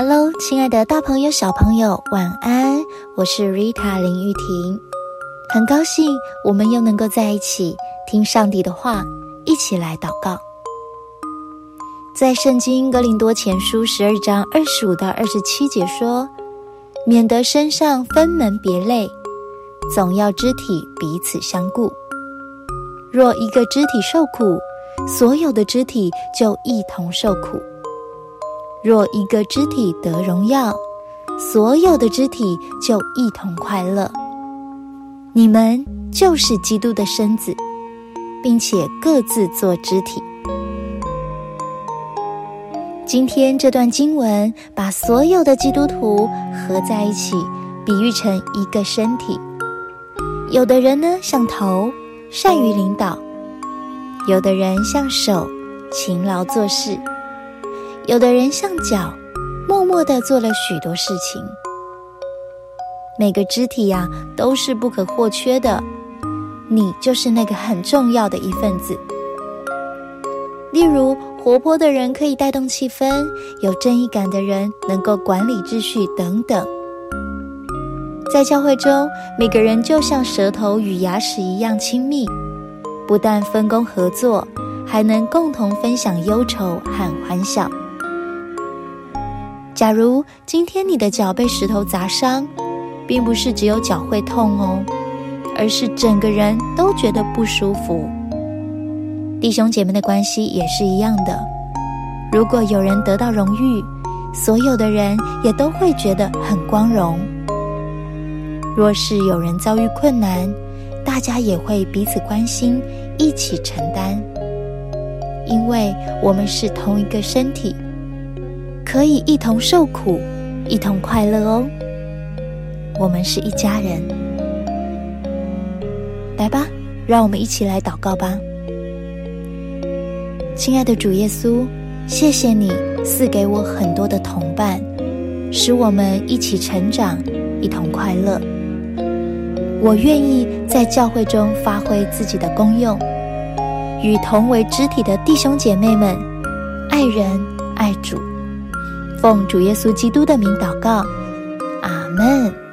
Hello，亲爱的大朋友、小朋友，晚安！我是 Rita 林玉婷，很高兴我们又能够在一起听上帝的话，一起来祷告。在圣经格林多前书十二章二十五到二十七节说：“免得身上分门别类，总要肢体彼此相顾。若一个肢体受苦，所有的肢体就一同受苦。”若一个肢体得荣耀，所有的肢体就一同快乐。你们就是基督的身子，并且各自做肢体。今天这段经文把所有的基督徒合在一起，比喻成一个身体。有的人呢像头，善于领导；有的人像手，勤劳做事。有的人像脚，默默的做了许多事情。每个肢体呀，都是不可或缺的。你就是那个很重要的一份子。例如，活泼的人可以带动气氛，有正义感的人能够管理秩序等等。在教会中，每个人就像舌头与牙齿一样亲密，不但分工合作，还能共同分享忧愁和欢笑。假如今天你的脚被石头砸伤，并不是只有脚会痛哦，而是整个人都觉得不舒服。弟兄姐妹的关系也是一样的，如果有人得到荣誉，所有的人也都会觉得很光荣；若是有人遭遇困难，大家也会彼此关心，一起承担，因为我们是同一个身体。可以一同受苦，一同快乐哦。我们是一家人，来吧，让我们一起来祷告吧。亲爱的主耶稣，谢谢你赐给我很多的同伴，使我们一起成长，一同快乐。我愿意在教会中发挥自己的功用，与同为肢体的弟兄姐妹们爱人爱主。奉主耶稣基督的名祷告，阿门。